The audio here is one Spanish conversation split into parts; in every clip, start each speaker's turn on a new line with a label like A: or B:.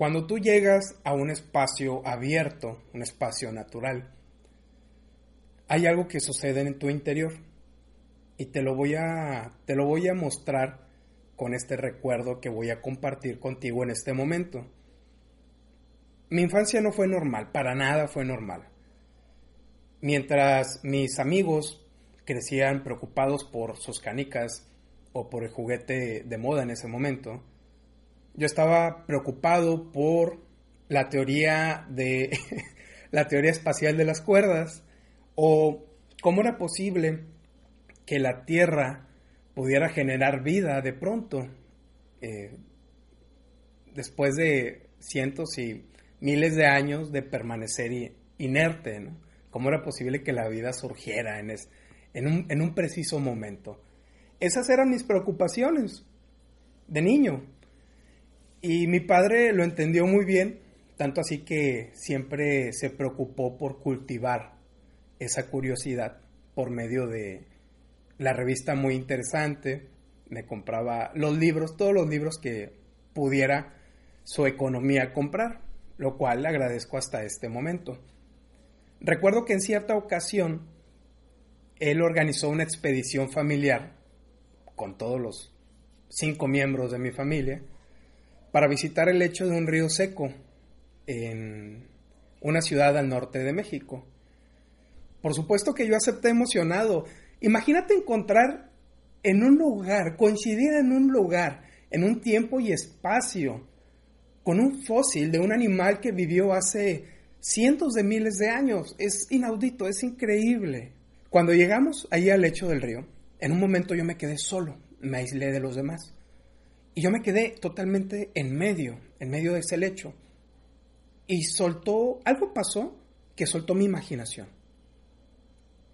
A: Cuando tú llegas a un espacio abierto, un espacio natural, hay algo que sucede en tu interior y te lo voy a te lo voy a mostrar con este recuerdo que voy a compartir contigo en este momento. Mi infancia no fue normal, para nada fue normal. Mientras mis amigos crecían preocupados por sus canicas o por el juguete de moda en ese momento, yo estaba preocupado por la teoría de la teoría espacial de las cuerdas o cómo era posible que la Tierra pudiera generar vida de pronto eh, después de cientos y miles de años de permanecer inerte, ¿no? ¿Cómo era posible que la vida surgiera en, en, un, en un preciso momento? Esas eran mis preocupaciones de niño. Y mi padre lo entendió muy bien, tanto así que siempre se preocupó por cultivar esa curiosidad por medio de la revista muy interesante. Me compraba los libros, todos los libros que pudiera su economía comprar, lo cual le agradezco hasta este momento. Recuerdo que en cierta ocasión él organizó una expedición familiar con todos los cinco miembros de mi familia para visitar el lecho de un río seco en una ciudad al norte de México. Por supuesto que yo acepté emocionado. Imagínate encontrar en un lugar, coincidir en un lugar, en un tiempo y espacio, con un fósil de un animal que vivió hace cientos de miles de años. Es inaudito, es increíble. Cuando llegamos ahí al lecho del río, en un momento yo me quedé solo, me aislé de los demás. Y yo me quedé totalmente en medio, en medio de ese lecho. Y soltó, algo pasó que soltó mi imaginación.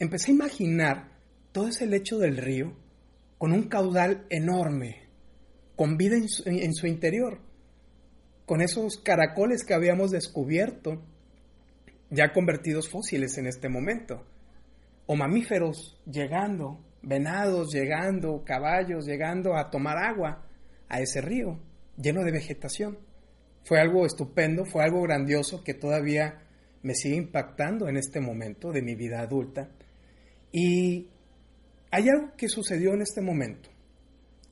A: Empecé a imaginar todo ese lecho del río con un caudal enorme, con vida en su, interior, con esos caracoles que habíamos descubierto, ya convertidos fósiles en este momento, o mamíferos llegando, venados llegando, caballos llegando a tomar agua a ese río lleno de vegetación. Fue algo estupendo, fue algo grandioso que todavía me sigue impactando en este momento de mi vida adulta. Y hay algo que sucedió en este momento,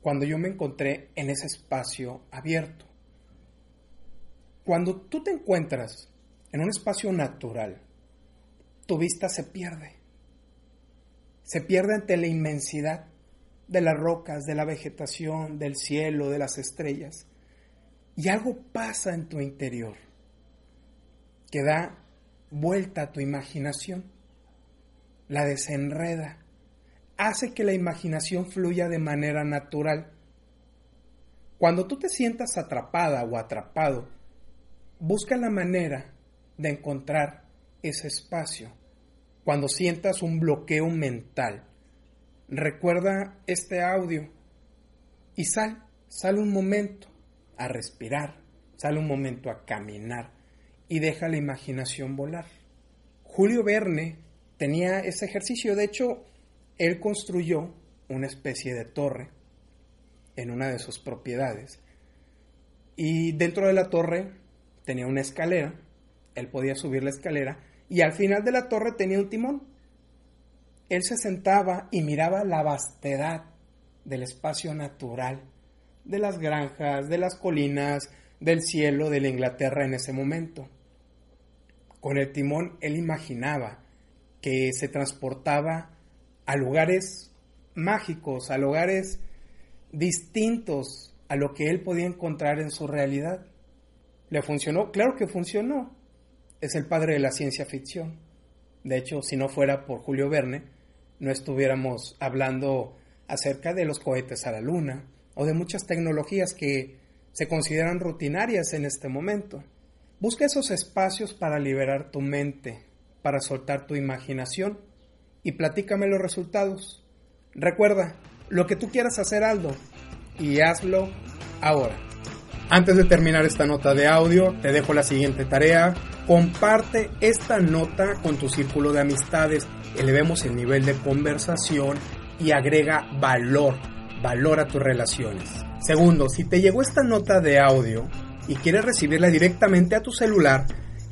A: cuando yo me encontré en ese espacio abierto. Cuando tú te encuentras en un espacio natural, tu vista se pierde. Se pierde ante la inmensidad de las rocas, de la vegetación, del cielo, de las estrellas. Y algo pasa en tu interior que da vuelta a tu imaginación, la desenreda, hace que la imaginación fluya de manera natural. Cuando tú te sientas atrapada o atrapado, busca la manera de encontrar ese espacio. Cuando sientas un bloqueo mental, recuerda este audio y sal, sal un momento a respirar, sale un momento a caminar y deja la imaginación volar. Julio Verne tenía ese ejercicio, de hecho, él construyó una especie de torre en una de sus propiedades y dentro de la torre tenía una escalera, él podía subir la escalera y al final de la torre tenía un timón él se sentaba y miraba la vastedad del espacio natural, de las granjas, de las colinas, del cielo de la Inglaterra en ese momento. Con el timón él imaginaba que se transportaba a lugares mágicos, a lugares distintos a lo que él podía encontrar en su realidad. ¿Le funcionó? Claro que funcionó. Es el padre de la ciencia ficción. De hecho, si no fuera por Julio Verne, no estuviéramos hablando acerca de los cohetes a la luna o de muchas tecnologías que se consideran rutinarias en este momento. Busca esos espacios para liberar tu mente, para soltar tu imaginación y platícame los resultados. Recuerda, lo que tú quieras hacer, Aldo, y hazlo ahora. Antes de terminar esta nota de audio, te dejo la siguiente tarea. Comparte esta nota con tu círculo de amistades, elevemos el nivel de conversación y agrega valor, valor a tus relaciones. Segundo, si te llegó esta nota de audio y quieres recibirla directamente a tu celular,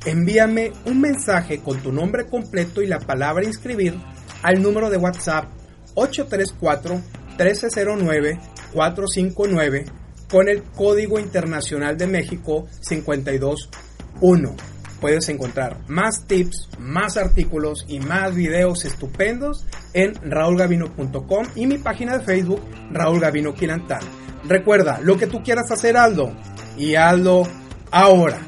A: envíame un mensaje con tu nombre completo y la palabra inscribir al número de WhatsApp 834 1309 459 con el Código Internacional de México 521. Puedes encontrar más tips, más artículos y más videos estupendos en raulgavino.com y mi página de Facebook Raúl Gavino Quilantán. Recuerda, lo que tú quieras hacer, Aldo, y Aldo ahora.